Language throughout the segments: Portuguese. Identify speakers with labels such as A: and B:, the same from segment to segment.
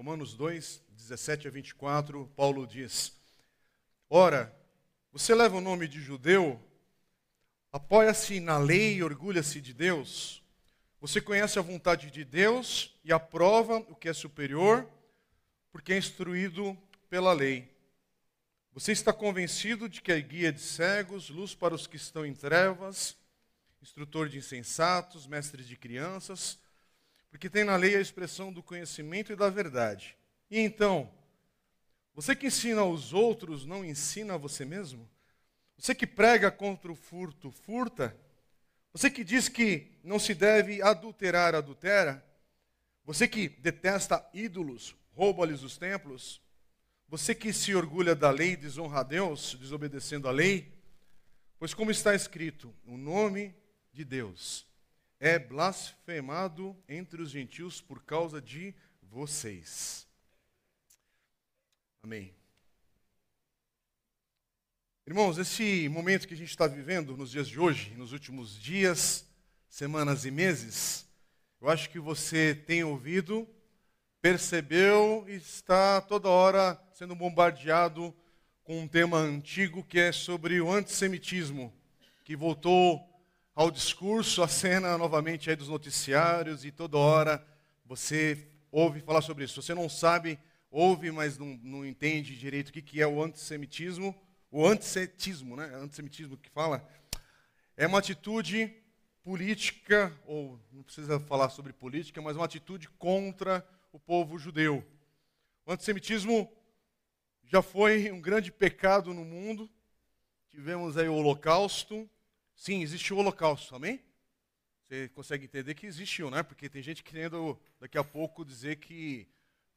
A: Romanos 2, 17 a 24, Paulo diz: Ora, você leva o nome de judeu, apoia-se na lei e orgulha-se de Deus. Você conhece a vontade de Deus e aprova o que é superior, porque é instruído pela lei. Você está convencido de que é guia de cegos, luz para os que estão em trevas, instrutor de insensatos, mestre de crianças, porque tem na lei a expressão do conhecimento e da verdade. E então, você que ensina aos outros, não ensina a você mesmo? Você que prega contra o furto, furta? Você que diz que não se deve adulterar, adultera? Você que detesta ídolos, rouba-lhes os templos? Você que se orgulha da lei desonra a Deus, desobedecendo a lei? Pois, como está escrito, o nome de Deus é blasfemado entre os gentios por causa de vocês. Amém. Irmãos, esse momento que a gente está vivendo nos dias de hoje, nos últimos dias, semanas e meses, eu acho que você tem ouvido, percebeu e está toda hora sendo bombardeado com um tema antigo que é sobre o antissemitismo, que voltou ao discurso, à cena novamente aí dos noticiários e toda hora você ouve falar sobre isso. Você não sabe, ouve, mas não, não entende direito o que, que é o antissemitismo. O antissemitismo, né? Antissemitismo que fala é uma atitude política, ou não precisa falar sobre política, mas uma atitude contra o povo judeu. O antissemitismo já foi um grande pecado no mundo. Tivemos aí o Holocausto, Sim, existiu o holocausto, amém? Você consegue entender que existiu, né? Porque tem gente querendo daqui a pouco dizer que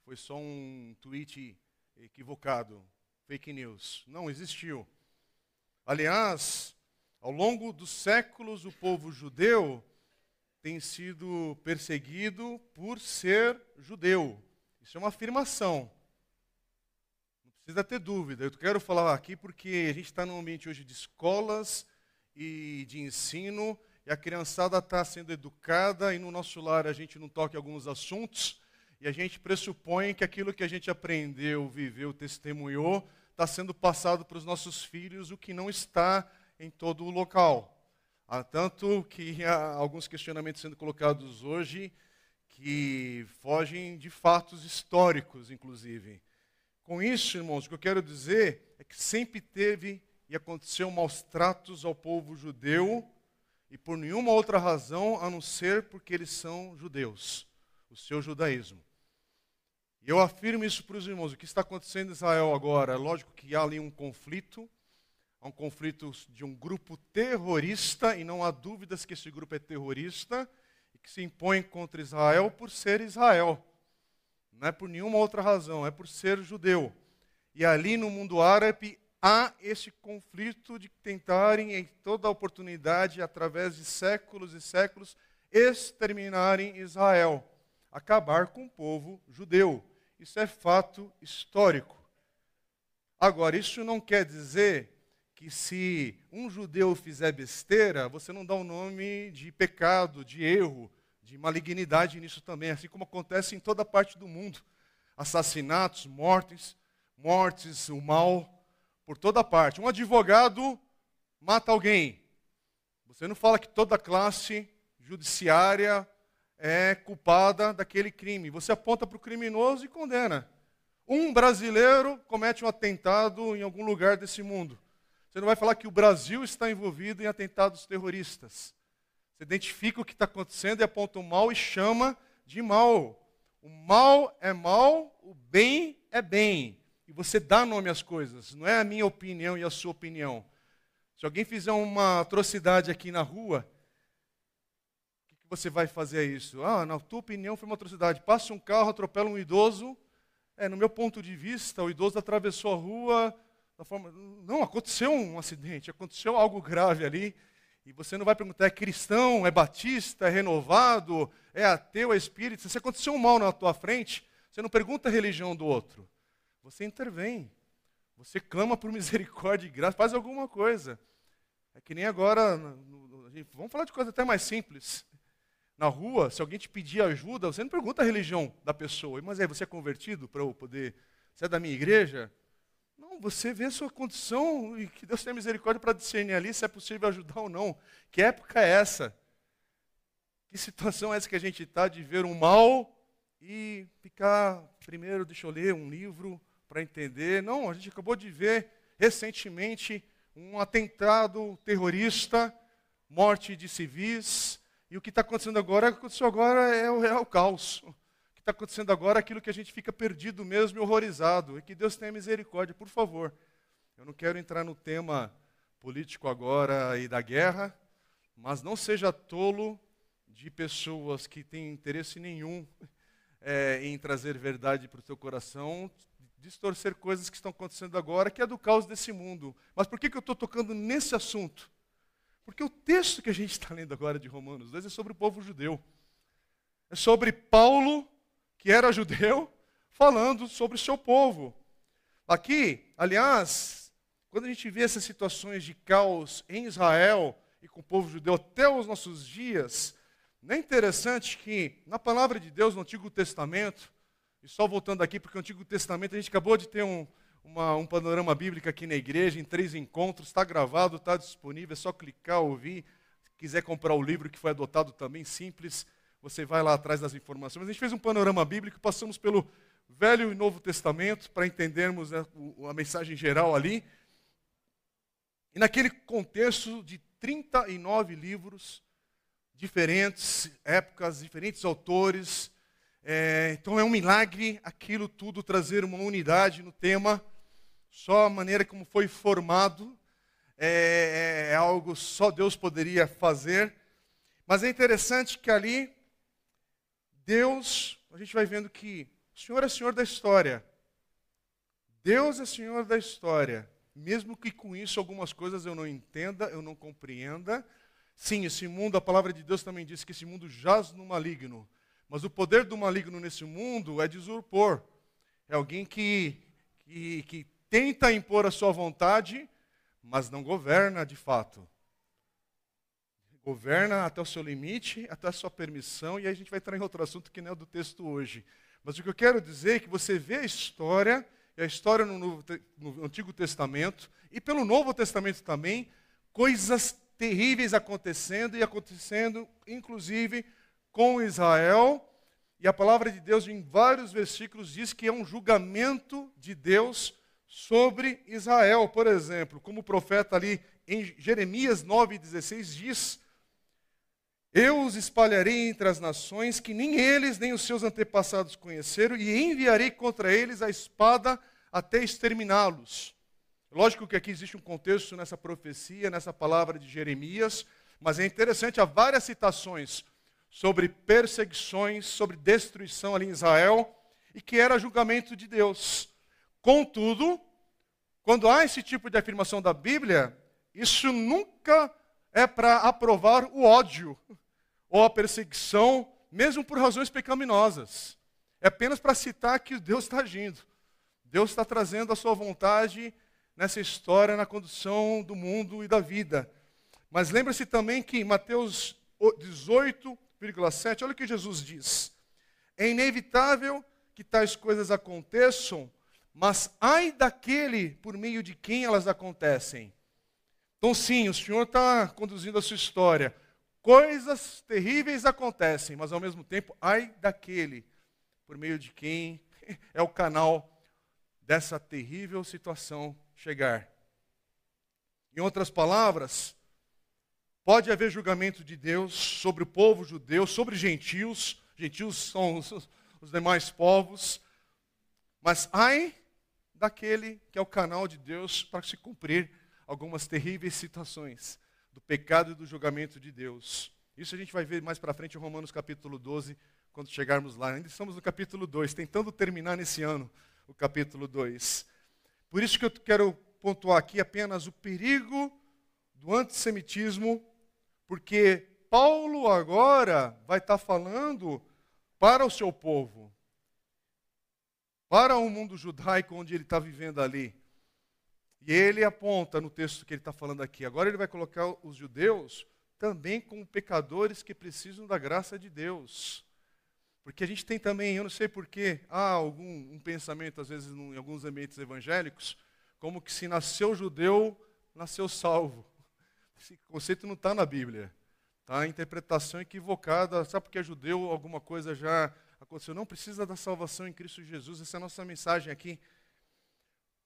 A: foi só um tweet equivocado, fake news. Não, existiu. Aliás, ao longo dos séculos, o povo judeu tem sido perseguido por ser judeu. Isso é uma afirmação. Não precisa ter dúvida. Eu quero falar aqui porque a gente está num ambiente hoje de escolas e de ensino, e a criançada está sendo educada, e no nosso lar a gente não toca alguns assuntos, e a gente pressupõe que aquilo que a gente aprendeu, viveu, testemunhou, está sendo passado para os nossos filhos, o que não está em todo o local. Há tanto que há alguns questionamentos sendo colocados hoje que fogem de fatos históricos, inclusive. Com isso, irmãos, o que eu quero dizer é que sempre teve e aconteceu maus tratos ao povo judeu, e por nenhuma outra razão a não ser porque eles são judeus, o seu judaísmo. E eu afirmo isso para os irmãos: o que está acontecendo em Israel agora? É lógico que há ali um conflito, há um conflito de um grupo terrorista, e não há dúvidas que esse grupo é terrorista, e que se impõe contra Israel por ser Israel. Não é por nenhuma outra razão, é por ser judeu. E ali no mundo árabe há esse conflito de tentarem, em toda oportunidade, através de séculos e séculos, exterminarem Israel, acabar com o povo judeu. Isso é fato histórico. Agora, isso não quer dizer que se um judeu fizer besteira, você não dá o um nome de pecado, de erro, de malignidade nisso também, assim como acontece em toda parte do mundo. Assassinatos, mortes, mortes, o mal por toda parte. Um advogado mata alguém. Você não fala que toda classe judiciária é culpada daquele crime. Você aponta para o criminoso e condena. Um brasileiro comete um atentado em algum lugar desse mundo. Você não vai falar que o Brasil está envolvido em atentados terroristas. Você identifica o que está acontecendo e aponta o mal e chama de mal. O mal é mal, o bem é bem. E você dá nome às coisas, não é a minha opinião e a sua opinião. Se alguém fizer uma atrocidade aqui na rua, o que você vai fazer a isso? Ah, na tua opinião foi uma atrocidade. Passa um carro, atropela um idoso. É, no meu ponto de vista, o idoso atravessou a rua da forma. Não, aconteceu um acidente, aconteceu algo grave ali. E você não vai perguntar, é cristão, é batista, é renovado, é ateu, é espírita. Se aconteceu um mal na tua frente, você não pergunta a religião do outro. Você intervém. Você clama por misericórdia e graça, faz alguma coisa. É que nem agora, vamos falar de coisa até mais simples. na rua, se alguém te pedir ajuda, você não pergunta a religião da pessoa, mas aí você é convertido para eu poder, você é da minha igreja? Não, você vê a sua condição e que Deus tenha misericórdia para discernir ali se é possível ajudar ou não. Que época é essa? Que situação é essa que a gente está de ver um mal e ficar, primeiro, deixa eu ler um livro para entender? Não, a gente acabou de ver recentemente um atentado terrorista, morte de civis, e o que está acontecendo agora, o que aconteceu agora é o real caos. O que está acontecendo agora é aquilo que a gente fica perdido mesmo e horrorizado. E que Deus tenha misericórdia, por favor. Eu não quero entrar no tema político agora e da guerra, mas não seja tolo de pessoas que têm interesse nenhum é, em trazer verdade para o seu coração, distorcer coisas que estão acontecendo agora, que é do caos desse mundo. Mas por que, que eu estou tocando nesse assunto? Porque o texto que a gente está lendo agora de Romanos 2 é sobre o povo judeu. É sobre Paulo, que era judeu, falando sobre o seu povo. Aqui, aliás, quando a gente vê essas situações de caos em Israel e com o povo judeu até os nossos dias, não é interessante que na palavra de Deus, no Antigo Testamento, e só voltando aqui, porque o Antigo Testamento a gente acabou de ter um, uma, um panorama bíblico aqui na igreja, em três encontros, está gravado, está disponível, é só clicar, ouvir. Se quiser comprar o livro que foi adotado também, simples, você vai lá atrás das informações. A gente fez um panorama bíblico, passamos pelo Velho e Novo Testamento para entendermos né, a mensagem geral ali. E naquele contexto de 39 livros, diferentes épocas, diferentes autores. É, então é um milagre aquilo tudo trazer uma unidade no tema. Só a maneira como foi formado é, é, é algo só Deus poderia fazer. Mas é interessante que ali Deus, a gente vai vendo que o Senhor é Senhor da história. Deus é Senhor da história. Mesmo que com isso algumas coisas eu não entenda, eu não compreenda, Sim, esse mundo, a palavra de Deus também diz que esse mundo jaz no maligno. Mas o poder do maligno nesse mundo é de usurpor. É alguém que, que, que tenta impor a sua vontade, mas não governa de fato. Governa até o seu limite, até a sua permissão, e aí a gente vai entrar em outro assunto que não é do texto hoje. Mas o que eu quero dizer é que você vê a história, e a história no, Novo, no Antigo Testamento, e pelo Novo Testamento também, coisas terríveis acontecendo e acontecendo, inclusive com Israel. E a palavra de Deus, em vários versículos, diz que é um julgamento de Deus sobre Israel. Por exemplo, como o profeta ali em Jeremias 9,16 diz: Eu os espalharei entre as nações que nem eles nem os seus antepassados conheceram, e enviarei contra eles a espada até exterminá-los. Lógico que aqui existe um contexto nessa profecia, nessa palavra de Jeremias, mas é interessante, há várias citações sobre perseguições, sobre destruição ali em Israel, e que era julgamento de Deus. Contudo, quando há esse tipo de afirmação da Bíblia, isso nunca é para aprovar o ódio ou a perseguição, mesmo por razões pecaminosas. É apenas para citar que Deus está agindo. Deus está trazendo a sua vontade nessa história na condução do mundo e da vida. Mas lembre-se também que em Mateus 18,7, olha o que Jesus diz: É inevitável que tais coisas aconteçam, mas ai daquele por meio de quem elas acontecem. Então, sim, o Senhor está conduzindo a sua história. Coisas terríveis acontecem, mas ao mesmo tempo, ai daquele por meio de quem é o canal dessa terrível situação chegar. Em outras palavras, pode haver julgamento de Deus sobre o povo judeu, sobre gentios, gentios são os, os demais povos, mas ai daquele que é o canal de Deus para se cumprir algumas terríveis situações do pecado e do julgamento de Deus. Isso a gente vai ver mais para frente em Romanos capítulo 12, quando chegarmos lá. Ainda estamos no capítulo 2, tentando terminar nesse ano o capítulo 2. Por isso que eu quero pontuar aqui apenas o perigo do antissemitismo, porque Paulo agora vai estar falando para o seu povo, para o mundo judaico onde ele está vivendo ali. E ele aponta no texto que ele está falando aqui. Agora ele vai colocar os judeus também como pecadores que precisam da graça de Deus. Porque a gente tem também, eu não sei porquê, há algum um pensamento, às vezes, em alguns ambientes evangélicos, como que se nasceu judeu, nasceu salvo. Esse conceito não está na Bíblia. Tá? A interpretação equivocada, sabe porque é judeu, alguma coisa já aconteceu. Não precisa da salvação em Cristo Jesus, essa é a nossa mensagem aqui.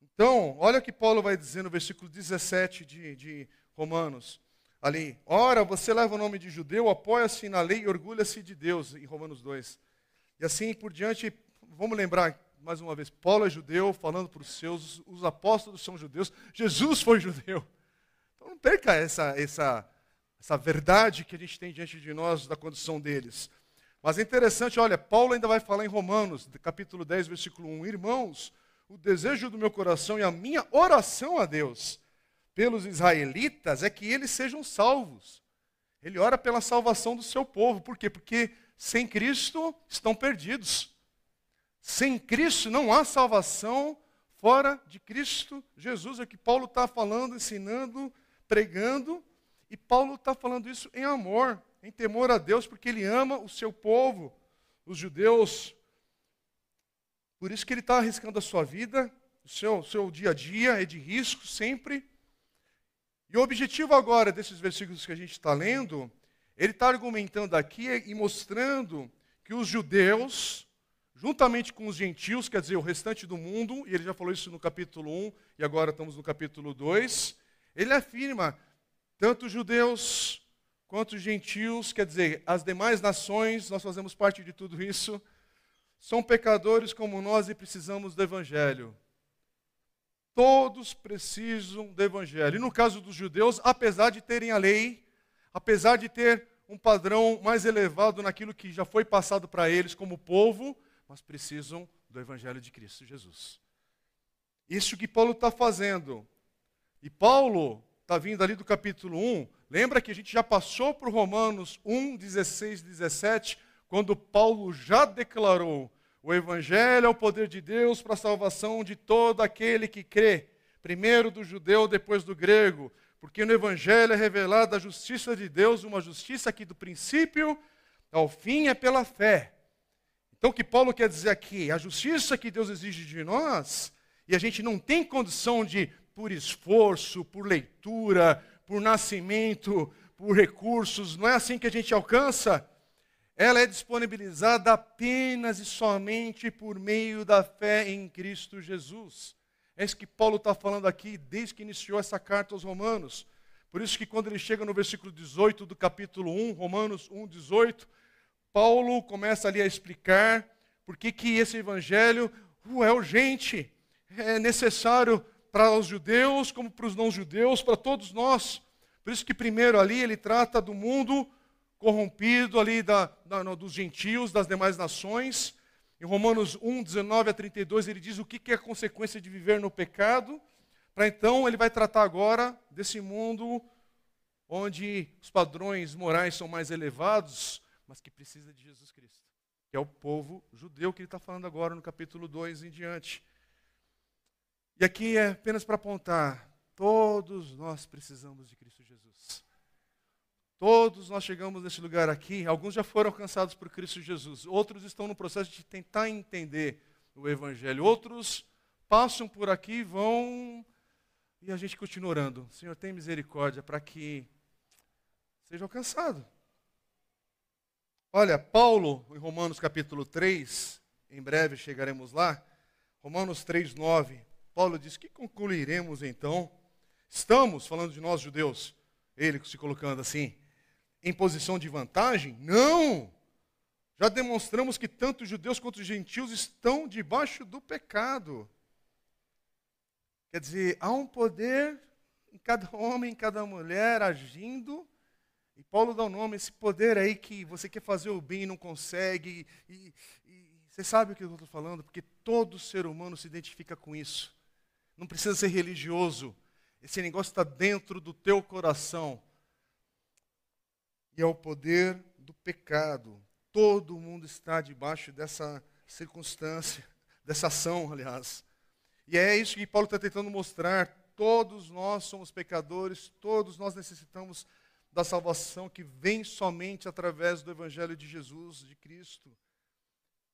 A: Então, olha o que Paulo vai dizer no versículo 17 de, de Romanos. Ali, ora, você leva o nome de judeu, apoia-se na lei e orgulha-se de Deus, em Romanos 2. E assim por diante, vamos lembrar mais uma vez, Paulo é judeu, falando para os seus, os apóstolos são judeus, Jesus foi judeu. Não perca essa, essa, essa verdade que a gente tem diante de nós da condição deles. Mas é interessante, olha, Paulo ainda vai falar em Romanos, capítulo 10, versículo 1, irmãos, o desejo do meu coração e a minha oração a Deus pelos israelitas é que eles sejam salvos. Ele ora pela salvação do seu povo. Por quê? Porque sem Cristo estão perdidos. Sem Cristo não há salvação fora de Cristo Jesus. É o que Paulo está falando, ensinando, pregando. E Paulo está falando isso em amor, em temor a Deus, porque ele ama o seu povo, os judeus, por isso que ele está arriscando a sua vida, o seu, seu dia a dia é de risco sempre. E o objetivo agora desses versículos que a gente está lendo, ele está argumentando aqui e mostrando que os judeus, juntamente com os gentios, quer dizer, o restante do mundo, e ele já falou isso no capítulo 1 e agora estamos no capítulo 2, ele afirma, tanto os judeus quanto os gentios, quer dizer, as demais nações, nós fazemos parte de tudo isso, são pecadores como nós e precisamos do Evangelho. Todos precisam do Evangelho. E no caso dos judeus, apesar de terem a lei, apesar de ter um padrão mais elevado naquilo que já foi passado para eles como povo, mas precisam do Evangelho de Cristo Jesus. Isso que Paulo está fazendo. E Paulo está vindo ali do capítulo 1. Lembra que a gente já passou por Romanos 1, 16, 17, quando Paulo já declarou: o Evangelho é o poder de Deus para a salvação de todo aquele que crê, primeiro do judeu, depois do grego, porque no Evangelho é revelada a justiça de Deus, uma justiça que do princípio ao fim é pela fé. Então, o que Paulo quer dizer aqui? A justiça que Deus exige de nós, e a gente não tem condição de, por esforço, por leitura, por nascimento, por recursos, não é assim que a gente alcança ela é disponibilizada apenas e somente por meio da fé em Cristo Jesus. É isso que Paulo está falando aqui desde que iniciou essa carta aos Romanos. Por isso que quando ele chega no versículo 18 do capítulo 1, Romanos 1, 18, Paulo começa ali a explicar por que, esse evangelho uh, é urgente, é necessário para os judeus, como para os não-judeus, para todos nós. Por isso que primeiro ali ele trata do mundo corrompido ali da, da, dos gentios, das demais nações. Em Romanos 1, 19 a 32, ele diz o que, que é a consequência de viver no pecado. Para então, ele vai tratar agora desse mundo onde os padrões morais são mais elevados, mas que precisa de Jesus Cristo, que é o povo judeu que ele está falando agora no capítulo 2 em diante. E aqui é apenas para apontar: todos nós precisamos de Cristo Jesus. Todos nós chegamos nesse lugar aqui, alguns já foram alcançados por Cristo Jesus, outros estão no processo de tentar entender o Evangelho, outros passam por aqui, vão e a gente continua orando. Senhor, tem misericórdia para que seja alcançado. Olha, Paulo, em Romanos capítulo 3, em breve chegaremos lá, Romanos 3, 9, Paulo diz: Que concluiremos então? Estamos, falando de nós judeus, ele se colocando assim, em posição de vantagem? Não! Já demonstramos que tanto os judeus quanto os gentios estão debaixo do pecado. Quer dizer, há um poder em cada homem, em cada mulher agindo. E Paulo dá o um nome, esse poder aí que você quer fazer o bem e não consegue. E, e você sabe o que eu estou falando? Porque todo ser humano se identifica com isso. Não precisa ser religioso. Esse negócio está dentro do teu coração e ao poder do pecado. Todo mundo está debaixo dessa circunstância, dessa ação, aliás. E é isso que Paulo está tentando mostrar. Todos nós somos pecadores, todos nós necessitamos da salvação que vem somente através do Evangelho de Jesus, de Cristo.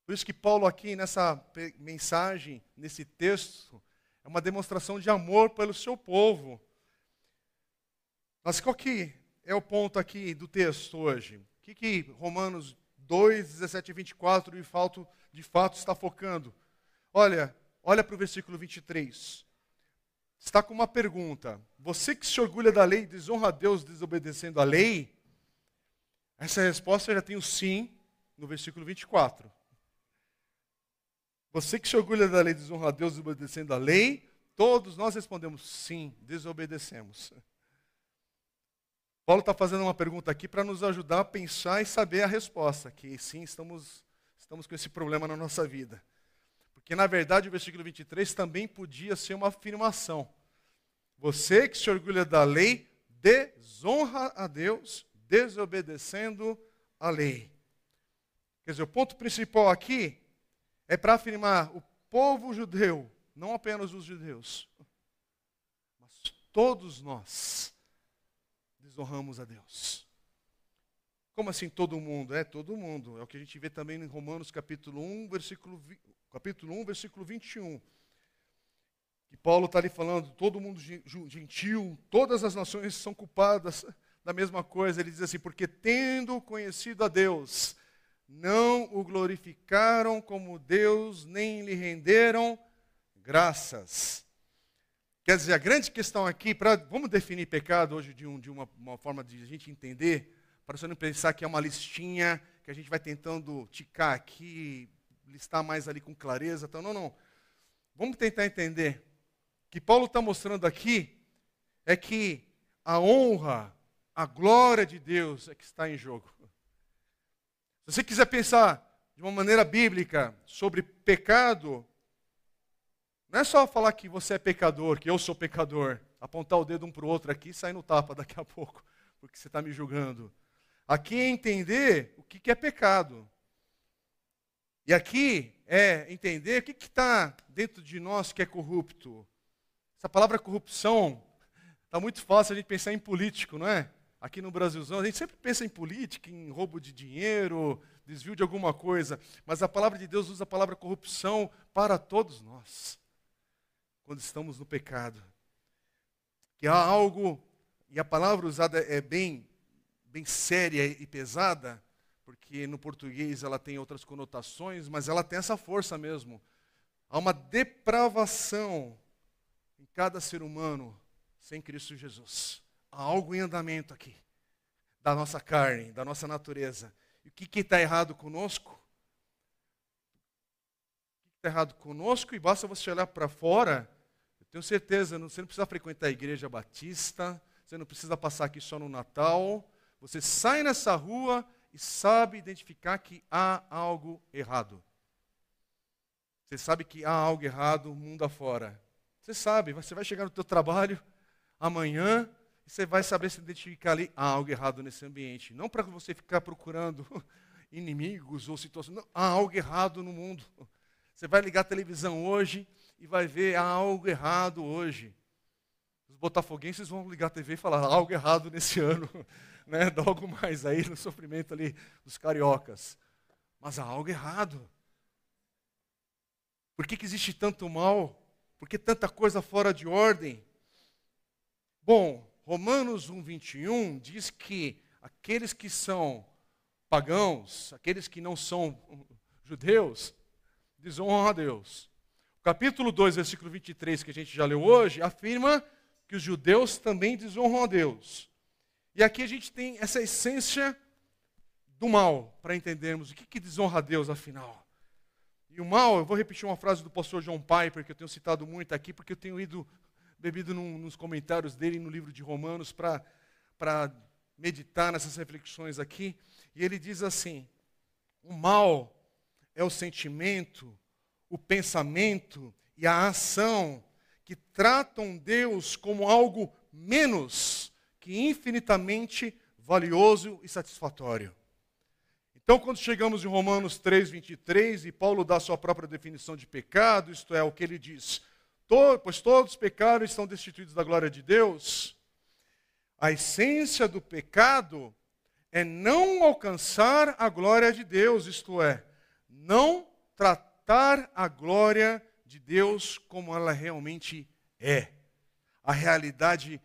A: Por isso que Paulo aqui nessa mensagem, nesse texto, é uma demonstração de amor pelo seu povo. Mas qual que é o ponto aqui do texto hoje? O que, que Romanos 2, 17 e 24 de fato, de fato está focando? Olha, olha para o versículo 23. Está com uma pergunta. Você que se orgulha da lei desonra a Deus desobedecendo a lei? Essa resposta já tem o sim no versículo 24. Você que se orgulha da lei desonra a Deus desobedecendo a lei? Todos nós respondemos sim, desobedecemos. Paulo está fazendo uma pergunta aqui para nos ajudar a pensar e saber a resposta, que sim, estamos, estamos com esse problema na nossa vida. Porque, na verdade, o versículo 23 também podia ser uma afirmação. Você que se orgulha da lei, desonra a Deus, desobedecendo a lei. Quer dizer, o ponto principal aqui é para afirmar o povo judeu, não apenas os judeus, mas todos nós desonramos a Deus. Como assim todo mundo? É todo mundo. É o que a gente vê também em Romanos capítulo 1, versículo, capítulo 1, versículo 21. Que Paulo está ali falando, todo mundo gentil, todas as nações são culpadas da mesma coisa. Ele diz assim, porque tendo conhecido a Deus, não o glorificaram como Deus, nem lhe renderam graças. Quer dizer, a grande questão aqui, pra, vamos definir pecado hoje de, um, de uma, uma, forma de a gente entender, para você não pensar que é uma listinha que a gente vai tentando ticar aqui, listar mais ali com clareza. Então, não, não. Vamos tentar entender. O que Paulo está mostrando aqui é que a honra, a glória de Deus é que está em jogo. Se você quiser pensar de uma maneira bíblica sobre pecado, não é só falar que você é pecador, que eu sou pecador, apontar o dedo um para o outro aqui e sair no tapa daqui a pouco, porque você está me julgando. Aqui é entender o que, que é pecado. E aqui é entender o que está dentro de nós que é corrupto. Essa palavra corrupção está muito fácil a gente pensar em político, não é? Aqui no Brasilzão, a gente sempre pensa em política, em roubo de dinheiro, desvio de alguma coisa, mas a palavra de Deus usa a palavra corrupção para todos nós quando estamos no pecado. Que há algo, e a palavra usada é bem, bem séria e pesada, porque no português ela tem outras conotações, mas ela tem essa força mesmo. Há uma depravação em cada ser humano sem Cristo Jesus. Há algo em andamento aqui, da nossa carne, da nossa natureza. E o que está errado conosco? O que está errado conosco? E basta você olhar para fora tenho certeza, você não precisa frequentar a igreja batista, você não precisa passar aqui só no Natal. Você sai nessa rua e sabe identificar que há algo errado. Você sabe que há algo errado mundo afora. Você sabe, você vai chegar no teu trabalho amanhã você vai saber se identificar ali há algo errado nesse ambiente. Não para você ficar procurando inimigos ou situações. Não, há algo errado no mundo. Você vai ligar a televisão hoje e vai ver há algo errado hoje. Os botafoguenses vão ligar a TV e falar há algo errado nesse ano, né? Dá algo mais aí no sofrimento ali dos cariocas. Mas há algo errado. Por que, que existe tanto mal? Por que tanta coisa fora de ordem? Bom, Romanos 1:21 diz que aqueles que são pagãos, aqueles que não são judeus, desonram a Deus capítulo 2, versículo 23, que a gente já leu hoje, afirma que os judeus também desonram a Deus. E aqui a gente tem essa essência do mal, para entendermos o que, que desonra a Deus afinal. E o mal, eu vou repetir uma frase do pastor John Piper, que eu tenho citado muito aqui, porque eu tenho ido, bebido num, nos comentários dele no livro de Romanos para meditar nessas reflexões aqui. E ele diz assim: o mal é o sentimento o pensamento e a ação que tratam Deus como algo menos que infinitamente valioso e satisfatório. Então, quando chegamos em Romanos 3, 23, e Paulo dá sua própria definição de pecado, isto é, o que ele diz, pois todos pecaram e estão destituídos da glória de Deus, A essência do pecado é não alcançar a glória de Deus, isto é, não tratar a glória de Deus como ela realmente é. A realidade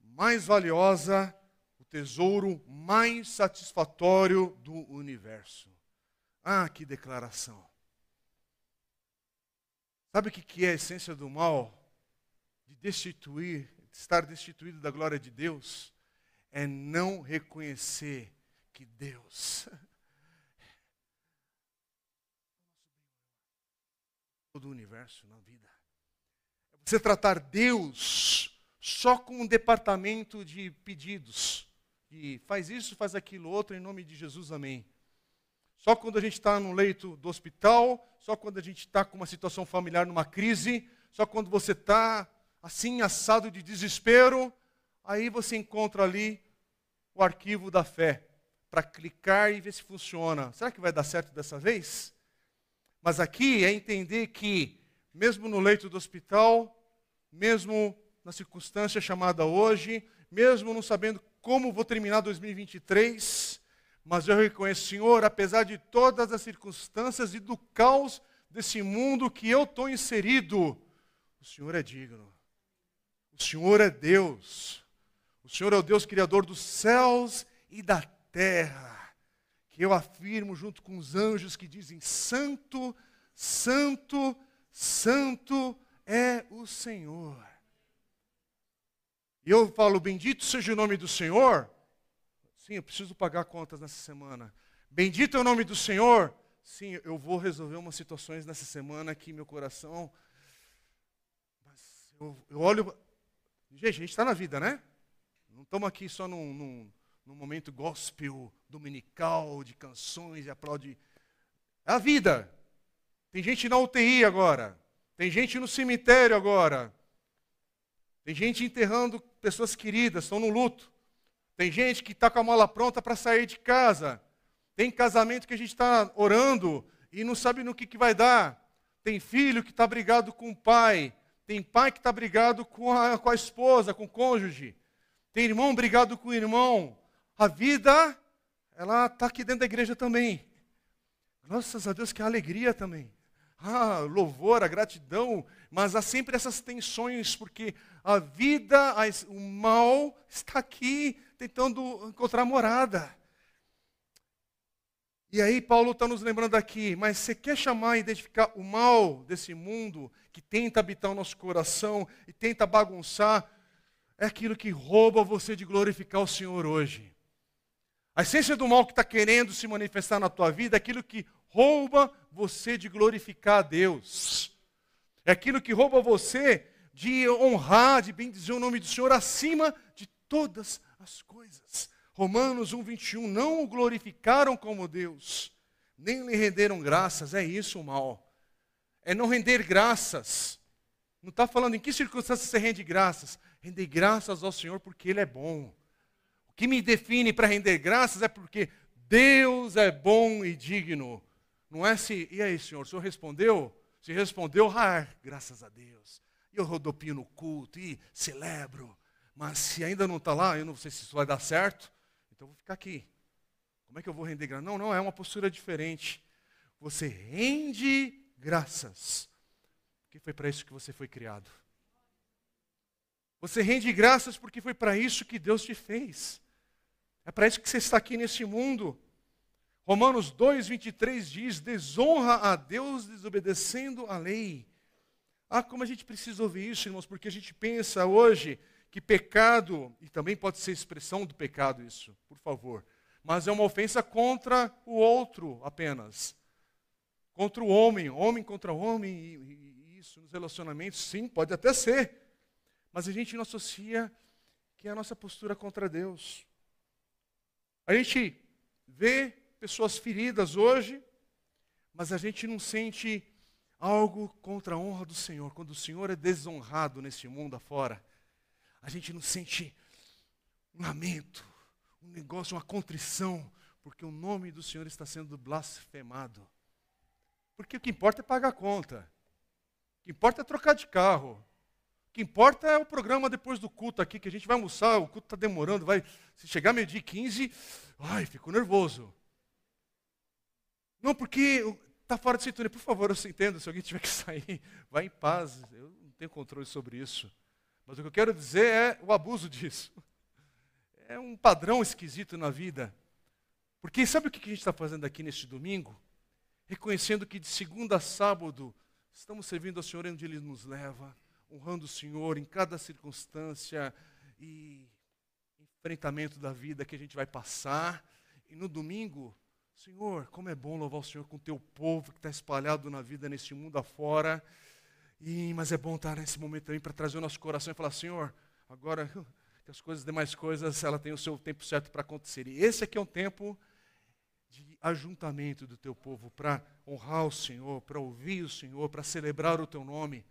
A: mais valiosa, o tesouro mais satisfatório do universo. Ah, que declaração! Sabe o que é a essência do mal? De destituir, de estar destituído da glória de Deus? É não reconhecer que Deus todo o universo na vida. É você tratar Deus só com um departamento de pedidos. E faz isso, faz aquilo outro, em nome de Jesus, amém. Só quando a gente está no leito do hospital, só quando a gente está com uma situação familiar, numa crise, só quando você está assim, assado de desespero, aí você encontra ali o arquivo da fé para clicar e ver se funciona. Será que vai dar certo dessa vez? Mas aqui é entender que, mesmo no leito do hospital, mesmo na circunstância chamada hoje, mesmo não sabendo como vou terminar 2023, mas eu reconheço, Senhor, apesar de todas as circunstâncias e do caos desse mundo que eu estou inserido, o Senhor é digno. O Senhor é Deus. O Senhor é o Deus criador dos céus e da terra. Que eu afirmo junto com os anjos que dizem: Santo, Santo, Santo é o Senhor. E eu falo: Bendito seja o nome do Senhor. Sim, eu preciso pagar contas nessa semana. Bendito é o nome do Senhor. Sim, eu vou resolver umas situações nessa semana aqui, meu coração. Mas eu, eu olho. Gente, a gente está na vida, né? Não estamos aqui só num, num, num, momento gospel dominical de canções e aplaude. É a vida. Tem gente na UTI agora. Tem gente no cemitério agora. Tem gente enterrando pessoas queridas, estão no luto. Tem gente que está com a mala pronta para sair de casa. Tem casamento que a gente está orando e não sabe no que, que vai dar. Tem filho que está brigado com o pai. Tem pai que está brigado com a, com a esposa, com o cônjuge. Tem irmão brigado com o irmão. A vida, ela está aqui dentro da igreja também. Graças a Deus que há alegria também. Ah, louvor, a gratidão. Mas há sempre essas tensões, porque a vida, o mal está aqui tentando encontrar morada. E aí Paulo está nos lembrando aqui, mas você quer chamar e identificar o mal desse mundo que tenta habitar o nosso coração e tenta bagunçar, é aquilo que rouba você de glorificar o Senhor hoje. A essência do mal que está querendo se manifestar na tua vida é aquilo que rouba você de glorificar a Deus. É aquilo que rouba você de honrar, de bendizer o nome do Senhor acima de todas as coisas. Romanos 1, 21. Não o glorificaram como Deus, nem lhe renderam graças. É isso o mal. É não render graças. Não está falando em que circunstâncias você rende graças. Render graças ao Senhor porque Ele é bom. O que me define para render graças é porque Deus é bom e digno. Não é se, e aí, Senhor, o Senhor respondeu? Se respondeu, ah, graças a Deus. E eu rodopio no culto e celebro. Mas se ainda não está lá, eu não sei se isso vai dar certo, então eu vou ficar aqui. Como é que eu vou render graças? Não, não, é uma postura diferente. Você rende graças. Porque foi para isso que você foi criado. Você rende graças porque foi para isso que Deus te fez. É para isso que você está aqui nesse mundo. Romanos 2, 23 diz: desonra a Deus desobedecendo a lei. Ah, como a gente precisa ouvir isso, irmãos, porque a gente pensa hoje que pecado, e também pode ser expressão do pecado isso, por favor, mas é uma ofensa contra o outro apenas. Contra o homem, homem contra homem, e, e isso nos relacionamentos, sim, pode até ser. Mas a gente não associa que é a nossa postura contra Deus. A gente vê pessoas feridas hoje, mas a gente não sente algo contra a honra do Senhor. Quando o Senhor é desonrado nesse mundo afora, a gente não sente um lamento, um negócio, uma contrição, porque o nome do Senhor está sendo blasfemado. Porque o que importa é pagar a conta. O que importa é trocar de carro. que importa é o programa depois do culto aqui, que a gente vai almoçar, o culto está demorando, vai. Se chegar meio-dia e 15, ai, fico nervoso. Não, porque está fora de sintonia. Por favor, eu entendo, se alguém tiver que sair, vai em paz. Eu não tenho controle sobre isso. Mas o que eu quero dizer é o abuso disso. É um padrão esquisito na vida. Porque sabe o que a gente está fazendo aqui neste domingo? Reconhecendo que de segunda a sábado estamos servindo ao Senhor onde Ele nos leva honrando o Senhor em cada circunstância e enfrentamento da vida que a gente vai passar. E no domingo, Senhor, como é bom louvar o Senhor com o teu povo que está espalhado na vida neste mundo afora. E, mas é bom estar nesse momento também para trazer o nosso coração e falar, Senhor, agora que as coisas, demais coisas, ela tem o seu tempo certo para acontecer. E esse aqui é um tempo de ajuntamento do teu povo para honrar o Senhor, para ouvir o Senhor, para celebrar o teu nome.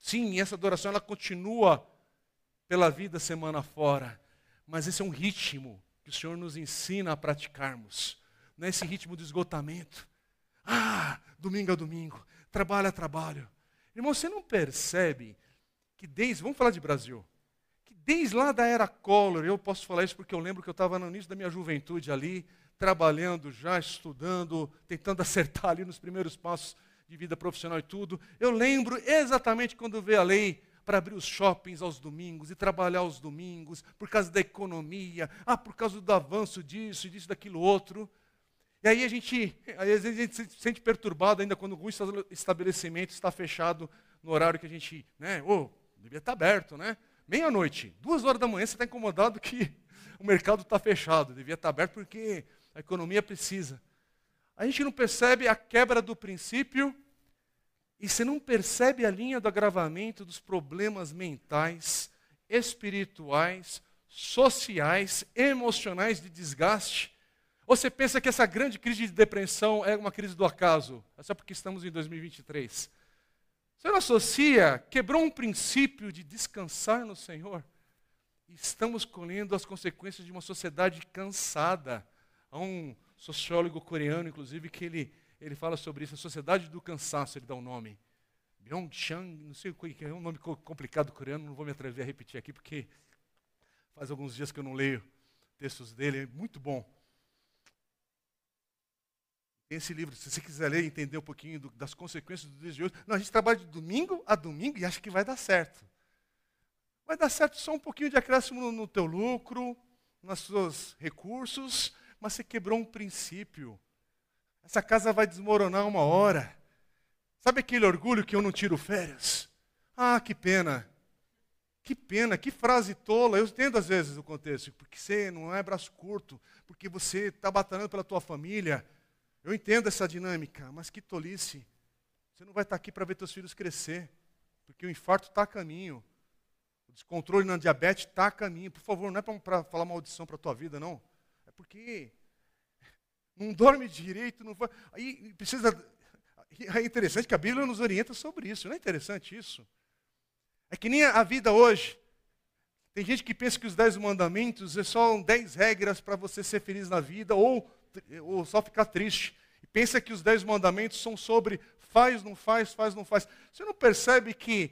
A: Sim, essa adoração ela continua pela vida semana fora, mas esse é um ritmo que o Senhor nos ensina a praticarmos. Não é esse ritmo de esgotamento. Ah, domingo a domingo, trabalho a trabalho. Irmão, você não percebe que desde, vamos falar de Brasil, que desde lá da era Collor, eu posso falar isso porque eu lembro que eu estava no início da minha juventude ali, trabalhando já, estudando, tentando acertar ali nos primeiros passos de vida profissional e tudo, eu lembro exatamente quando veio a lei para abrir os shoppings aos domingos e trabalhar aos domingos, por causa da economia, ah, por causa do avanço disso disso, daquilo outro. E aí a gente, às vezes a gente se sente perturbado ainda quando algum estabelecimento está fechado no horário que a gente, né, oh, devia estar aberto, né? Meia-noite, duas horas da manhã, você está incomodado que o mercado está fechado, devia estar aberto porque a economia precisa. A gente não percebe a quebra do princípio e você não percebe a linha do agravamento dos problemas mentais, espirituais, sociais, emocionais de desgaste. Você pensa que essa grande crise de depressão é uma crise do acaso? É só porque estamos em 2023. Você não associa, quebrou um princípio de descansar no Senhor? Estamos colhendo as consequências de uma sociedade cansada. Há um sociólogo coreano, inclusive, que ele, ele fala sobre isso, a sociedade do cansaço, ele dá o um nome. Byung-chang, não sei o que é um nome complicado coreano, não vou me atrever a repetir aqui, porque faz alguns dias que eu não leio textos dele, é muito bom. Esse livro, se você quiser ler e entender um pouquinho do, das consequências do dia de hoje. Não, a gente trabalha de domingo a domingo e acha que vai dar certo. Vai dar certo só um pouquinho de acréscimo no, no teu lucro, nos seus recursos, mas você quebrou um princípio. Essa casa vai desmoronar uma hora. Sabe aquele orgulho que eu não tiro férias? Ah, que pena. Que pena, que frase tola. Eu entendo às vezes o contexto, porque você não é braço curto, porque você está batalhando pela tua família. Eu entendo essa dinâmica, mas que tolice. Você não vai estar aqui para ver teus filhos crescer, porque o infarto está a caminho. O descontrole na diabetes está a caminho. Por favor, não é para falar maldição para a tua vida, não porque não dorme direito, não vai. Aí precisa. É interessante que a Bíblia nos orienta sobre isso. Não é interessante isso? É que nem a vida hoje. Tem gente que pensa que os dez mandamentos é só dez regras para você ser feliz na vida ou, ou só ficar triste. E pensa que os dez mandamentos são sobre faz, não faz, faz, não faz. Você não percebe que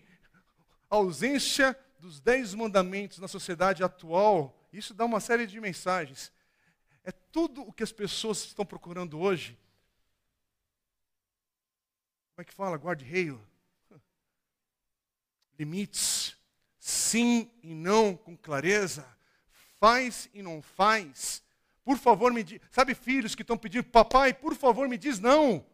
A: a ausência dos dez mandamentos na sociedade atual, isso dá uma série de mensagens. É tudo o que as pessoas estão procurando hoje. Como é que fala? Guarde-reio. Limites. Sim e não com clareza. Faz e não faz. Por favor, me diz. Sabe, filhos que estão pedindo, papai, por favor, me diz não.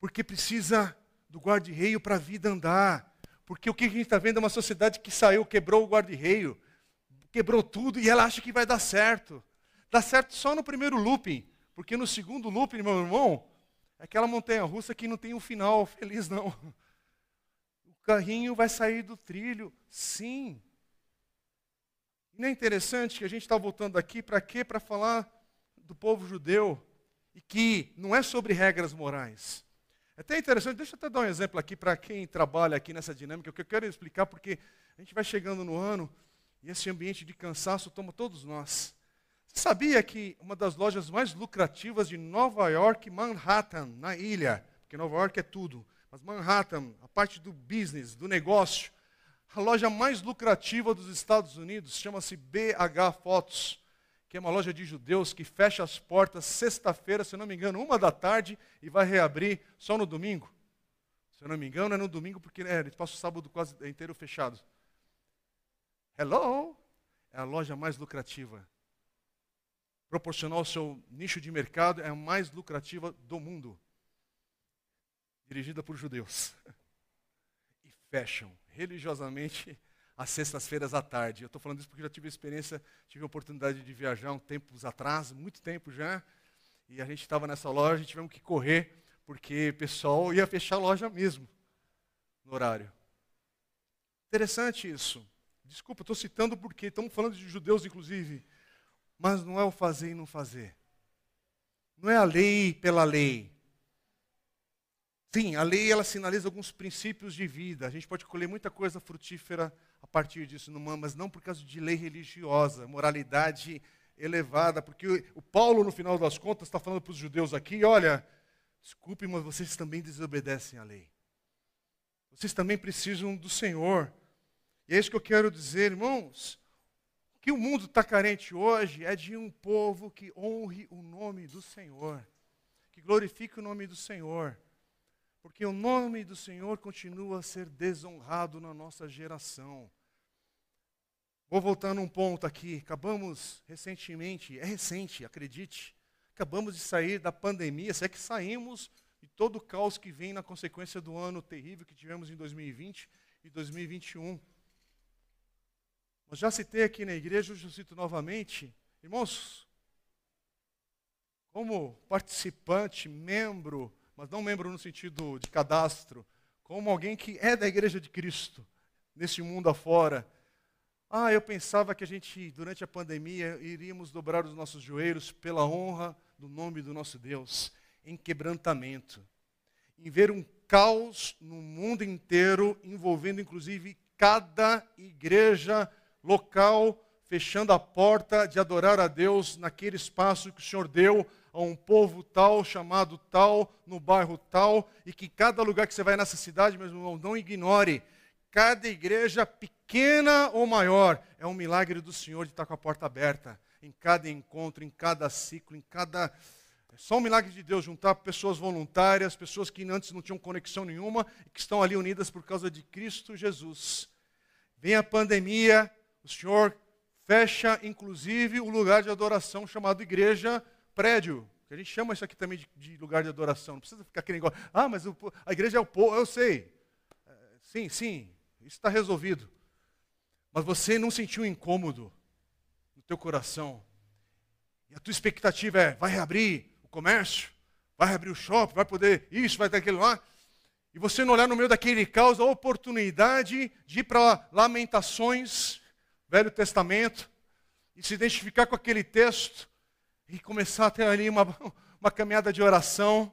A: Porque precisa do guarda-reio para a vida andar. Porque o que a gente está vendo é uma sociedade que saiu, quebrou o guarda-reio, quebrou tudo e ela acha que vai dar certo. Dá certo só no primeiro looping, porque no segundo looping, meu irmão, é aquela montanha russa que não tem um final feliz, não. O carrinho vai sair do trilho, sim. E não é interessante que a gente está voltando aqui para quê? Para falar do povo judeu e que não é sobre regras morais. É até interessante, deixa eu até dar um exemplo aqui para quem trabalha aqui nessa dinâmica, que eu quero explicar, porque a gente vai chegando no ano e esse ambiente de cansaço toma todos nós. Sabia que uma das lojas mais lucrativas de Nova York, Manhattan, na ilha, porque Nova York é tudo, mas Manhattan, a parte do business, do negócio, A loja mais lucrativa dos Estados Unidos chama-se BH Fotos, que é uma loja de judeus que fecha as portas sexta-feira, se não me engano, uma da tarde, e vai reabrir só no domingo. Se eu não me engano, é no domingo, porque é, eles passam o sábado quase inteiro fechado. Hello! É a loja mais lucrativa. Proporcional ao seu nicho de mercado, é a mais lucrativa do mundo. Dirigida por judeus. E fecham religiosamente às sextas-feiras à tarde. Eu estou falando isso porque já tive experiência, tive a oportunidade de viajar um tempo atrás, muito tempo já, e a gente estava nessa loja e tivemos que correr, porque o pessoal ia fechar a loja mesmo, no horário. Interessante isso. Desculpa, estou citando porque estamos falando de judeus, inclusive, mas não é o fazer e não fazer. Não é a lei pela lei. Sim, a lei ela sinaliza alguns princípios de vida. A gente pode colher muita coisa frutífera a partir disso, mas não por causa de lei religiosa, moralidade elevada, porque o Paulo, no final das contas, está falando para os judeus aqui: olha, desculpe, mas vocês também desobedecem à lei. Vocês também precisam do Senhor. E é isso que eu quero dizer, irmãos. O que o mundo está carente hoje é de um povo que honre o nome do Senhor, que glorifique o nome do Senhor porque o nome do Senhor continua a ser desonrado na nossa geração. Vou voltando um ponto aqui. Acabamos recentemente, é recente, acredite, acabamos de sair da pandemia, se é que saímos de todo o caos que vem na consequência do ano terrível que tivemos em 2020 e 2021. Mas já citei aqui na igreja, hoje eu cito novamente, irmãos, como participante, membro mas não membro no sentido de cadastro, como alguém que é da igreja de Cristo, nesse mundo afora. Ah, eu pensava que a gente, durante a pandemia, iríamos dobrar os nossos joelhos pela honra do nome do nosso Deus, em quebrantamento, em ver um caos no mundo inteiro, envolvendo inclusive cada igreja local, fechando a porta de adorar a Deus naquele espaço que o Senhor deu a um povo tal, chamado tal, no bairro tal, e que cada lugar que você vai nessa cidade, meu irmão, não ignore. Cada igreja, pequena ou maior, é um milagre do Senhor de estar com a porta aberta. Em cada encontro, em cada ciclo, em cada. É só um milagre de Deus juntar pessoas voluntárias, pessoas que antes não tinham conexão nenhuma e que estão ali unidas por causa de Cristo Jesus. Vem a pandemia, o Senhor fecha, inclusive, o lugar de adoração chamado igreja prédio, que a gente chama isso aqui também de, de lugar de adoração. Não precisa ficar aquele negócio, ah, mas o, a igreja é o povo, eu sei. É, sim, sim, isso está resolvido. Mas você não sentiu um incômodo no teu coração. E a tua expectativa é, vai reabrir o comércio, vai reabrir o shopping, vai poder isso, vai ter aquilo lá. E você não olhar no meio daquele caos a oportunidade de ir para Lamentações, Velho Testamento, e se identificar com aquele texto e começar a ter ali uma, uma caminhada de oração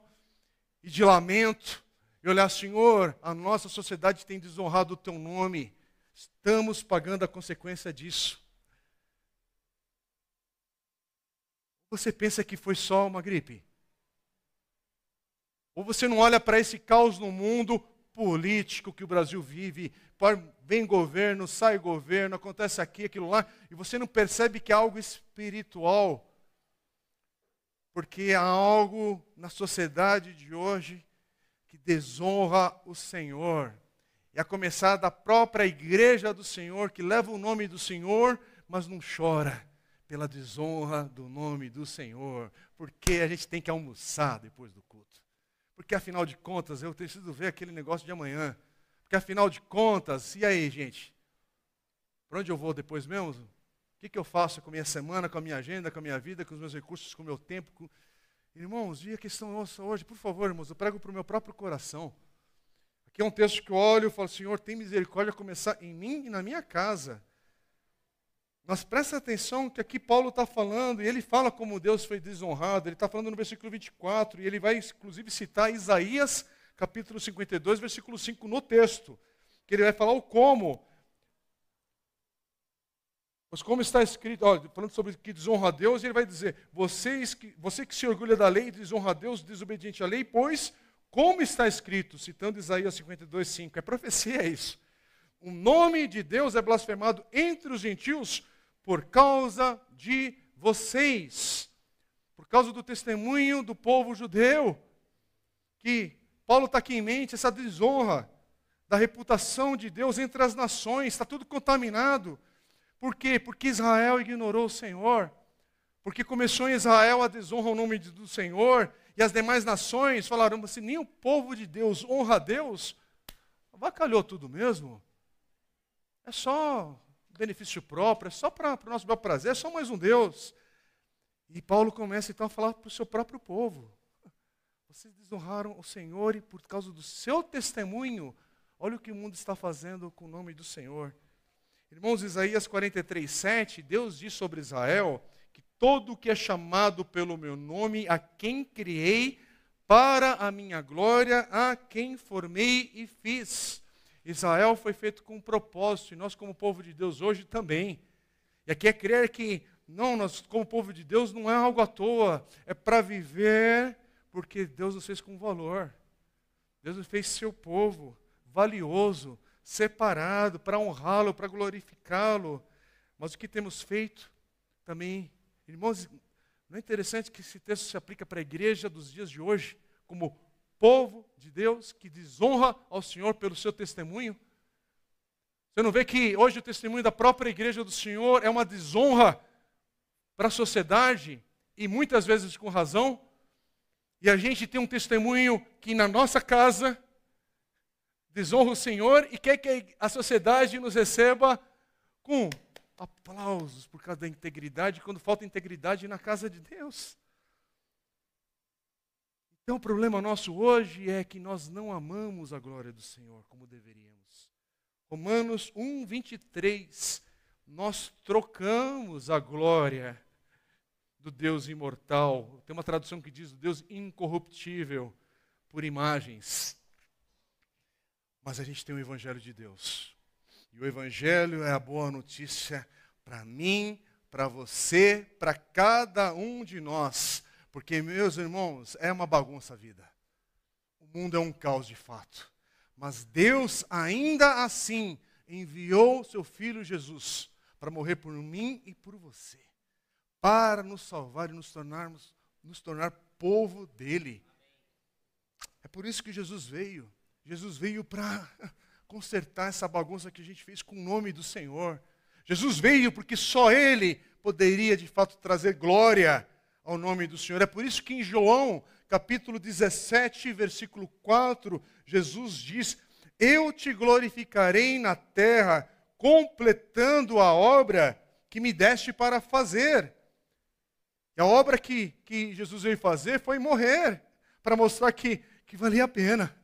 A: e de lamento, e olhar, Senhor, a nossa sociedade tem desonrado o teu nome, estamos pagando a consequência disso. Você pensa que foi só uma gripe? Ou você não olha para esse caos no mundo político que o Brasil vive, vem governo, sai governo, acontece aqui, aquilo lá, e você não percebe que é algo espiritual porque há algo na sociedade de hoje que desonra o Senhor. E a começar da própria igreja do Senhor, que leva o nome do Senhor, mas não chora pela desonra do nome do Senhor, porque a gente tem que almoçar depois do culto. Porque afinal de contas, eu preciso ver aquele negócio de amanhã. Porque afinal de contas, e aí, gente? Para onde eu vou depois mesmo? Que, que eu faço com a minha semana, com a minha agenda, com a minha vida, com os meus recursos, com o meu tempo? Com... Irmãos, e a questão nossa hoje, por favor, irmãos, eu prego para o meu próprio coração. Aqui é um texto que eu olho e falo, Senhor, tem misericórdia começar em mim e na minha casa. Mas presta atenção que aqui Paulo está falando, e ele fala como Deus foi desonrado, ele está falando no versículo 24, e ele vai inclusive citar Isaías, capítulo 52, versículo 5 no texto, que ele vai falar o como mas como está escrito, ó, falando sobre que desonra a Deus, ele vai dizer: Vocês que, você que se orgulha da lei, desonra a Deus, desobediente à lei, pois, como está escrito, citando Isaías 52, 5, é profecia isso. o nome de Deus é blasfemado entre os gentios por causa de vocês, por causa do testemunho do povo judeu, que Paulo está aqui em mente, essa desonra da reputação de Deus entre as nações, está tudo contaminado. Por quê? Porque Israel ignorou o Senhor, porque começou em Israel a desonra ao nome do Senhor, e as demais nações falaram assim: nem o povo de Deus honra a Deus, vacalhou tudo mesmo. É só benefício próprio, é só para o nosso bel prazer, é só mais um Deus. E Paulo começa então a falar para o seu próprio povo. Vocês desonraram o Senhor e por causa do seu testemunho, olha o que o mundo está fazendo com o nome do Senhor. Irmãos, Isaías 43, 7, Deus diz sobre Israel que todo o que é chamado pelo meu nome, a quem criei, para a minha glória, a quem formei e fiz. Israel foi feito com um propósito, e nós, como povo de Deus, hoje também. E aqui é crer que, não, nós, como povo de Deus, não é algo à toa, é para viver, porque Deus nos fez com valor. Deus nos fez seu povo, valioso, separado, para honrá-lo, para glorificá-lo. Mas o que temos feito também, irmãos, não é interessante que esse texto se aplica para a igreja dos dias de hoje, como povo de Deus que desonra ao Senhor pelo seu testemunho? Você não vê que hoje o testemunho da própria igreja do Senhor é uma desonra para a sociedade e muitas vezes com razão? E a gente tem um testemunho que na nossa casa desonra o Senhor e quer que a sociedade nos receba com aplausos por causa da integridade, quando falta integridade na casa de Deus. Então, o problema nosso hoje é que nós não amamos a glória do Senhor como deveríamos. Romanos 1, 23. Nós trocamos a glória do Deus imortal. Tem uma tradução que diz o Deus incorruptível por imagens. Mas a gente tem o Evangelho de Deus. E o Evangelho é a boa notícia para mim, para você, para cada um de nós porque, meus irmãos, é uma bagunça a vida. O mundo é um caos de fato. Mas Deus, ainda assim, enviou seu filho Jesus para morrer por mim e por você, para nos salvar e nos tornarmos nos tornar povo dele. É por isso que Jesus veio. Jesus veio para consertar essa bagunça que a gente fez com o nome do Senhor. Jesus veio porque só ele poderia de fato trazer glória ao nome do Senhor. É por isso que em João, capítulo 17, versículo 4, Jesus diz: Eu te glorificarei na terra, completando a obra que me deste para fazer. E a obra que, que Jesus veio fazer foi morrer, para mostrar que, que valia a pena,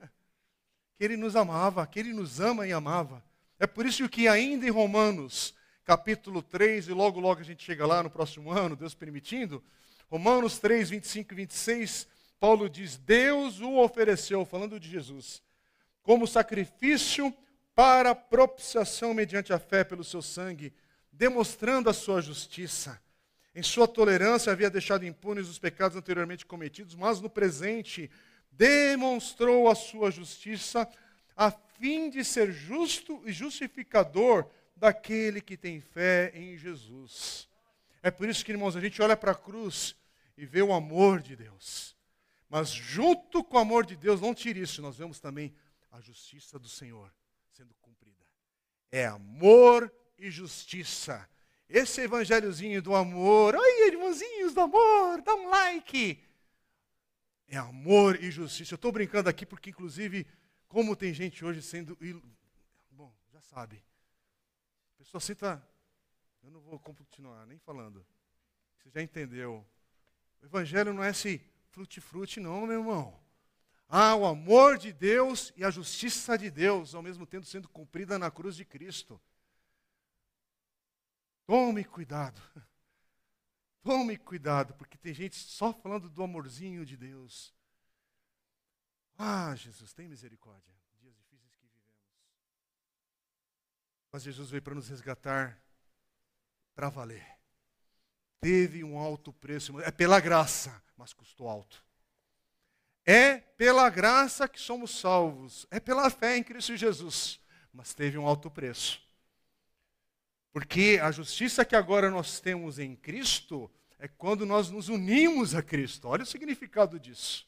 A: que Ele nos amava, que Ele nos ama e amava. É por isso que ainda em Romanos, capítulo 3, e logo logo a gente chega lá no próximo ano, Deus permitindo, Romanos 3, 25 e 26, Paulo diz: Deus o ofereceu, falando de Jesus, como sacrifício para propiciação mediante a fé pelo seu sangue, demonstrando a sua justiça. Em sua tolerância havia deixado impunes os pecados anteriormente cometidos, mas no presente demonstrou a sua justiça, a fim de ser justo e justificador daquele que tem fé em Jesus. É por isso que, irmãos, a gente olha para a cruz e vê o amor de Deus. Mas junto com o amor de Deus, não tire isso, nós vemos também a justiça do Senhor sendo cumprida. É amor e justiça. Esse evangelhozinho do amor, oi irmãozinhos do amor, dá um like. É amor e justiça. Eu estou brincando aqui porque, inclusive, como tem gente hoje sendo. Bom, já sabe. A pessoa senta. Eu não vou continuar nem falando. Você já entendeu o evangelho não é esse fruti-fruti, não, meu irmão. Ah, o amor de Deus e a justiça de Deus, ao mesmo tempo sendo cumprida na cruz de Cristo. Tome cuidado. Tome cuidado, porque tem gente só falando do amorzinho de Deus. Ah, Jesus, tem misericórdia. Dias difíceis que vivemos. Mas Jesus veio para nos resgatar para valer teve um alto preço. É pela graça, mas custou alto. É pela graça que somos salvos. É pela fé em Cristo Jesus. mas teve um alto preço. Porque a justiça que agora nós temos em Cristo é quando nós nos unimos a Cristo. Olha o significado disso.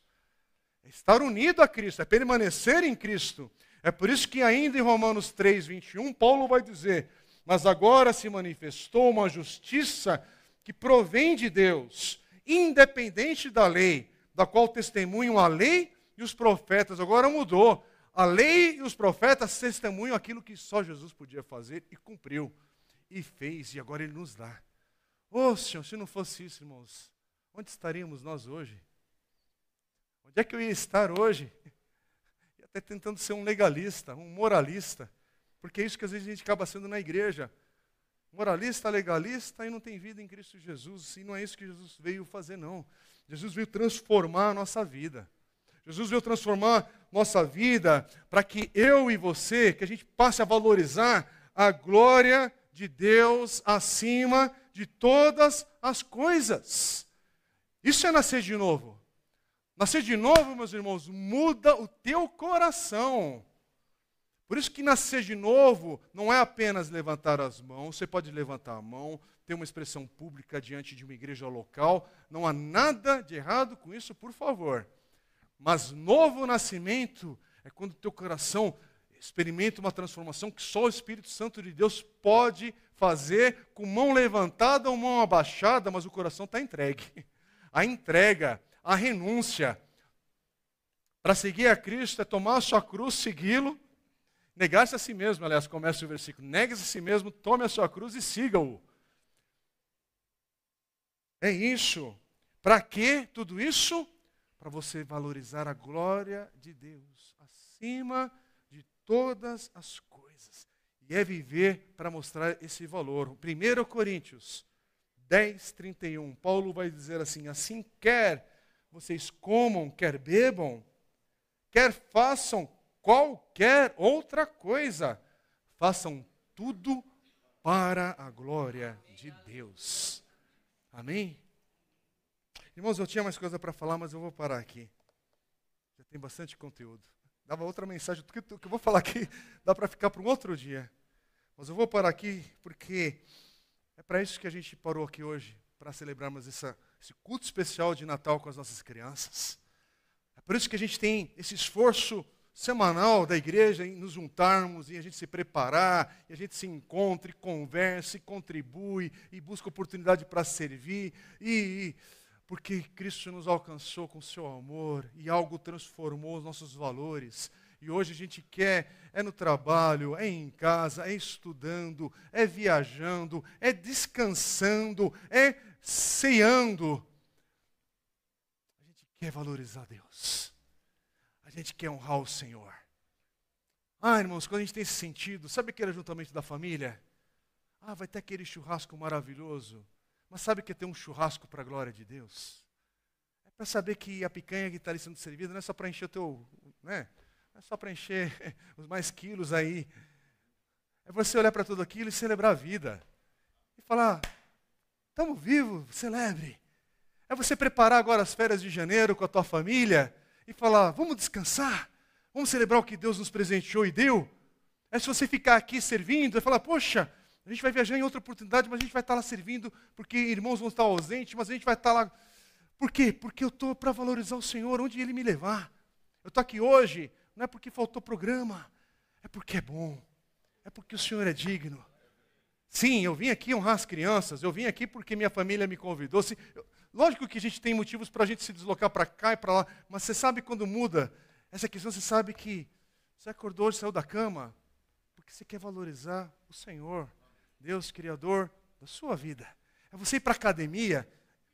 A: É estar unido a Cristo, é permanecer em Cristo. É por isso que ainda em Romanos 3, 21, Paulo vai dizer: Mas agora se manifestou uma justiça que provém de Deus, independente da lei, da qual testemunham a lei e os profetas. Agora mudou. A lei e os profetas testemunham aquilo que só Jesus podia fazer e cumpriu. E fez, e agora ele nos dá. Oh, Senhor, se não fosse isso, irmãos, onde estaríamos nós hoje? Onde é que eu ia estar hoje? E até tentando ser um legalista, um moralista. Porque é isso que às vezes a gente acaba sendo na igreja. Moralista, legalista e não tem vida em Cristo Jesus. E não é isso que Jesus veio fazer, não. Jesus veio transformar a nossa vida. Jesus veio transformar nossa vida para que eu e você, que a gente passe a valorizar a glória de Deus acima de todas as coisas. Isso é nascer de novo. Nascer de novo, meus irmãos, muda o teu coração. Por isso que nascer de novo não é apenas levantar as mãos, você pode levantar a mão, ter uma expressão pública diante de uma igreja local, não há nada de errado com isso, por favor. Mas novo nascimento é quando o teu coração experimenta uma transformação que só o Espírito Santo de Deus pode fazer com mão levantada ou mão abaixada, mas o coração está entregue. A entrega, a renúncia. Para seguir a Cristo é tomar a sua cruz, segui-lo Negar-se a si mesmo, aliás, começa o versículo. Negue-se a si mesmo, tome a sua cruz e siga-o. É isso. Para que tudo isso? Para você valorizar a glória de Deus acima todas as coisas. E é viver para mostrar esse valor. 1 Coríntios 10, 31. Paulo vai dizer assim: Assim quer vocês comam, quer bebam, quer façam qualquer outra coisa. Façam tudo para a glória de Deus. Amém? Irmãos, eu tinha mais coisa para falar, mas eu vou parar aqui. Já tem bastante conteúdo. Dava outra mensagem, o que eu vou falar aqui dá para ficar para um outro dia. Mas eu vou parar aqui porque é para isso que a gente parou aqui hoje, para celebrarmos essa, esse culto especial de Natal com as nossas crianças. É por isso que a gente tem esse esforço semanal da igreja em nos juntarmos e a gente se preparar, e a gente se encontre, converse, contribui e busca oportunidade para servir e, e porque Cristo nos alcançou com seu amor e algo transformou os nossos valores. E hoje a gente quer, é no trabalho, é em casa, é estudando, é viajando, é descansando, é ceando. A gente quer valorizar Deus. A gente quer honrar o Senhor. Ah, irmãos, quando a gente tem esse sentido, sabe aquele ajuntamento da família? Ah, vai ter aquele churrasco maravilhoso. Mas sabe que é ter um churrasco para a glória de Deus? É para saber que a picanha que está ali sendo servida não é só para encher o teu. Né? Não é só para encher os mais quilos aí. É você olhar para tudo aquilo e celebrar a vida. E falar: estamos vivos, celebre. É você preparar agora as férias de janeiro com a tua família e falar: vamos descansar, vamos celebrar o que Deus nos presenteou e deu. É se você ficar aqui servindo e falar: poxa, a gente vai viajar em outra oportunidade, mas a gente vai estar lá servindo, porque irmãos vão estar ausentes, mas a gente vai estar lá. Por quê? Porque eu estou para valorizar o Senhor, onde Ele me levar. Eu estou aqui hoje, não é porque faltou programa, é porque é bom, é porque o Senhor é digno. Sim, eu vim aqui honrar as crianças, eu vim aqui porque minha família me convidou. Sim, eu, Lógico que a gente tem motivos para a gente se deslocar para cá e para lá, mas você sabe quando muda essa questão, você sabe que você acordou saiu da cama, porque você quer valorizar o Senhor, Deus, Criador da sua vida. É você ir para a academia,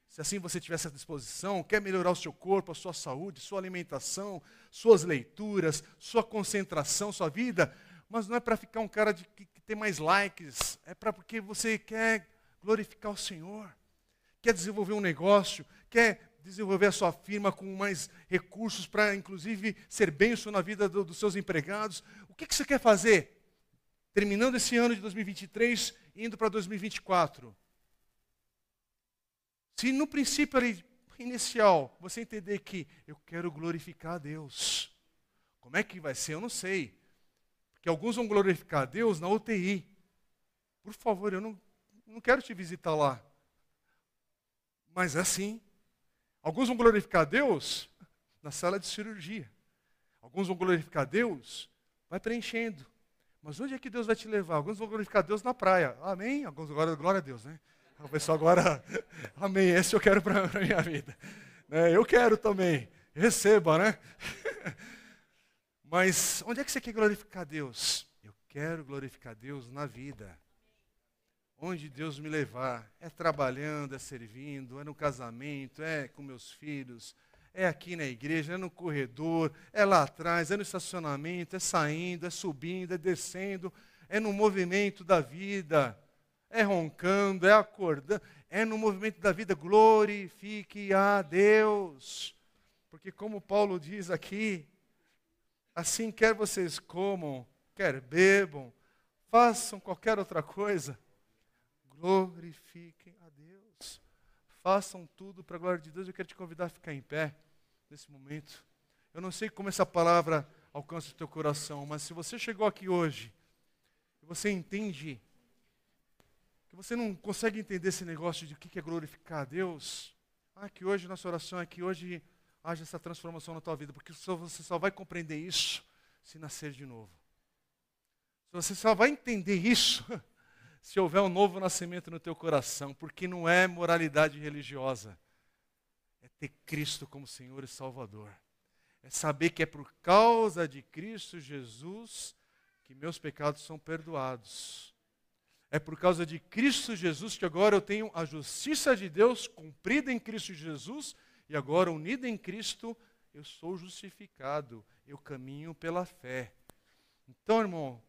A: se assim você tiver essa disposição, quer melhorar o seu corpo, a sua saúde, sua alimentação, suas leituras, sua concentração, sua vida, mas não é para ficar um cara de, que, que tem mais likes, é para porque você quer glorificar o Senhor quer desenvolver um negócio, quer desenvolver a sua firma com mais recursos para, inclusive, ser benção na vida do, dos seus empregados. O que, que você quer fazer? Terminando esse ano de 2023, indo para 2024. Se no princípio inicial, você entender que eu quero glorificar a Deus. Como é que vai ser? Eu não sei. Porque alguns vão glorificar a Deus na UTI. Por favor, eu não, não quero te visitar lá. Mas é assim. Alguns vão glorificar a Deus na sala de cirurgia. Alguns vão glorificar a Deus, vai preenchendo. Mas onde é que Deus vai te levar? Alguns vão glorificar Deus na praia. Amém? Alguns agora, glória a Deus, né? O pessoal agora, amém, esse eu quero para a minha vida. Né? Eu quero também. Receba, né? Mas onde é que você quer glorificar Deus? Eu quero glorificar Deus na vida. Onde Deus me levar. É trabalhando, é servindo, é no casamento, é com meus filhos, é aqui na igreja, é no corredor, é lá atrás, é no estacionamento, é saindo, é subindo, é descendo, é no movimento da vida, é roncando, é acordando, é no movimento da vida. Glorifique a Deus. Porque, como Paulo diz aqui, assim quer vocês comam, quer bebam, façam qualquer outra coisa, glorifiquem a Deus. Façam tudo para a glória de Deus. Eu quero te convidar a ficar em pé nesse momento. Eu não sei como essa palavra alcança o teu coração, mas se você chegou aqui hoje você entende que você não consegue entender esse negócio de o que é glorificar a Deus, ah, que hoje nossa oração é que hoje haja essa transformação na tua vida, porque você só vai compreender isso se nascer de novo. Você só vai entender isso se houver um novo nascimento no teu coração, porque não é moralidade religiosa é ter Cristo como Senhor e Salvador. É saber que é por causa de Cristo Jesus que meus pecados são perdoados. É por causa de Cristo Jesus que agora eu tenho a justiça de Deus cumprida em Cristo Jesus e agora unida em Cristo eu sou justificado. Eu caminho pela fé. Então, irmão,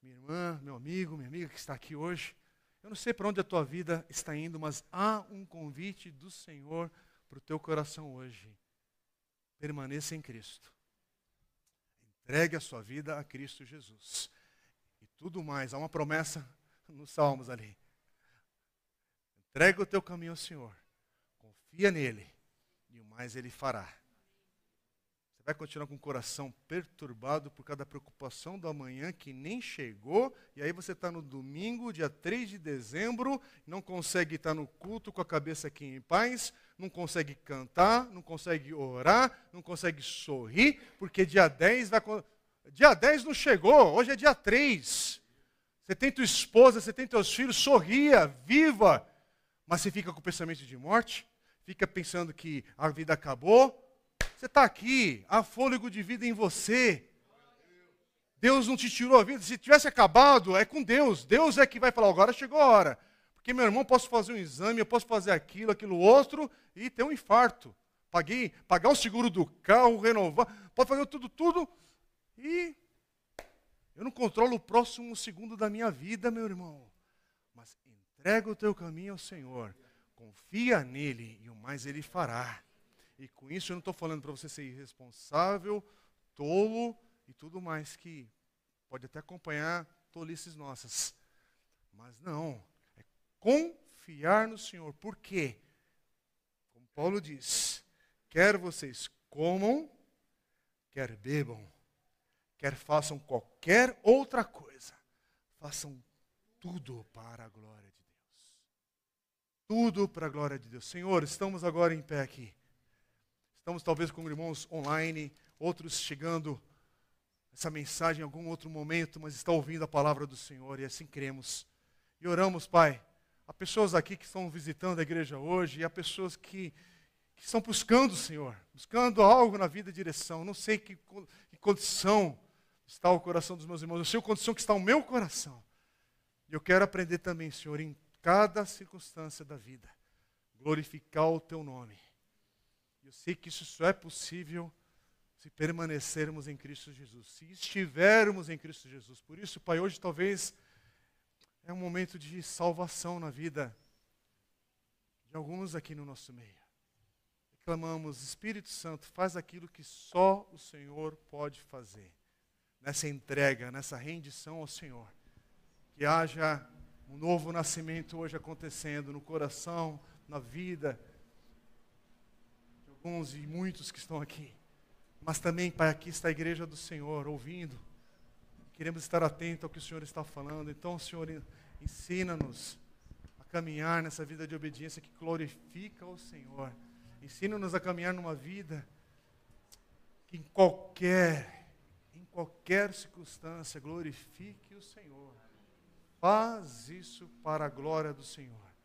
A: minha irmã, meu amigo, minha amiga que está aqui hoje, eu não sei para onde a tua vida está indo, mas há um convite do Senhor para o teu coração hoje. Permaneça em Cristo. Entregue a sua vida a Cristo Jesus. E tudo mais, há uma promessa nos Salmos ali. Entrega o teu caminho ao Senhor. Confia nele. E o mais ele fará vai continuar com o coração perturbado por causa da preocupação do amanhã que nem chegou, e aí você está no domingo, dia 3 de dezembro, não consegue estar no culto com a cabeça aqui em paz, não consegue cantar, não consegue orar, não consegue sorrir, porque dia 10 vai. Dia 10 não chegou, hoje é dia 3. Você tem tua esposa, você tem teus filhos, sorria, viva, mas você fica com o pensamento de morte, fica pensando que a vida acabou, você está aqui, há fôlego de vida em você. Deus não te tirou a vida. Se tivesse acabado, é com Deus. Deus é que vai falar, agora chegou a hora. Porque, meu irmão, posso fazer um exame, eu posso fazer aquilo, aquilo outro, e ter um infarto. Paguei, pagar o seguro do carro, renovar, pode fazer tudo, tudo, e eu não controlo o próximo segundo da minha vida, meu irmão. Mas entrega o teu caminho ao Senhor, confia nele, e o mais ele fará. E com isso eu não estou falando para você ser irresponsável, tolo e tudo mais que pode até acompanhar tolices nossas. Mas não, é confiar no Senhor. Por quê? Como Paulo diz, quer vocês comam, quer bebam, quer façam qualquer outra coisa, façam tudo para a glória de Deus. Tudo para a glória de Deus. Senhor, estamos agora em pé aqui. Estamos talvez com irmãos online, outros chegando essa mensagem em algum outro momento, mas está ouvindo a palavra do Senhor e assim cremos. E oramos, Pai. Há pessoas aqui que estão visitando a igreja hoje e há pessoas que, que estão buscando o Senhor, buscando algo na vida e direção. Não sei que, que condição está o coração dos meus irmãos, eu sei a condição que está o meu coração. E eu quero aprender também, Senhor, em cada circunstância da vida, glorificar o Teu nome eu sei que isso só é possível se permanecermos em Cristo Jesus, se estivermos em Cristo Jesus. Por isso, Pai, hoje talvez é um momento de salvação na vida de alguns aqui no nosso meio. Clamamos, Espírito Santo, faz aquilo que só o Senhor pode fazer. Nessa entrega, nessa rendição ao Senhor. Que haja um novo nascimento hoje acontecendo no coração, na vida alguns e muitos que estão aqui. Mas também, Pai, aqui está a igreja do Senhor ouvindo. queremos estar atentos ao que o Senhor está falando. Então, Senhor, ensina-nos a caminhar nessa vida de obediência que glorifica o Senhor. Ensina-nos a caminhar numa vida que em qualquer, em qualquer circunstância glorifique o Senhor. Faz isso para a glória do Senhor.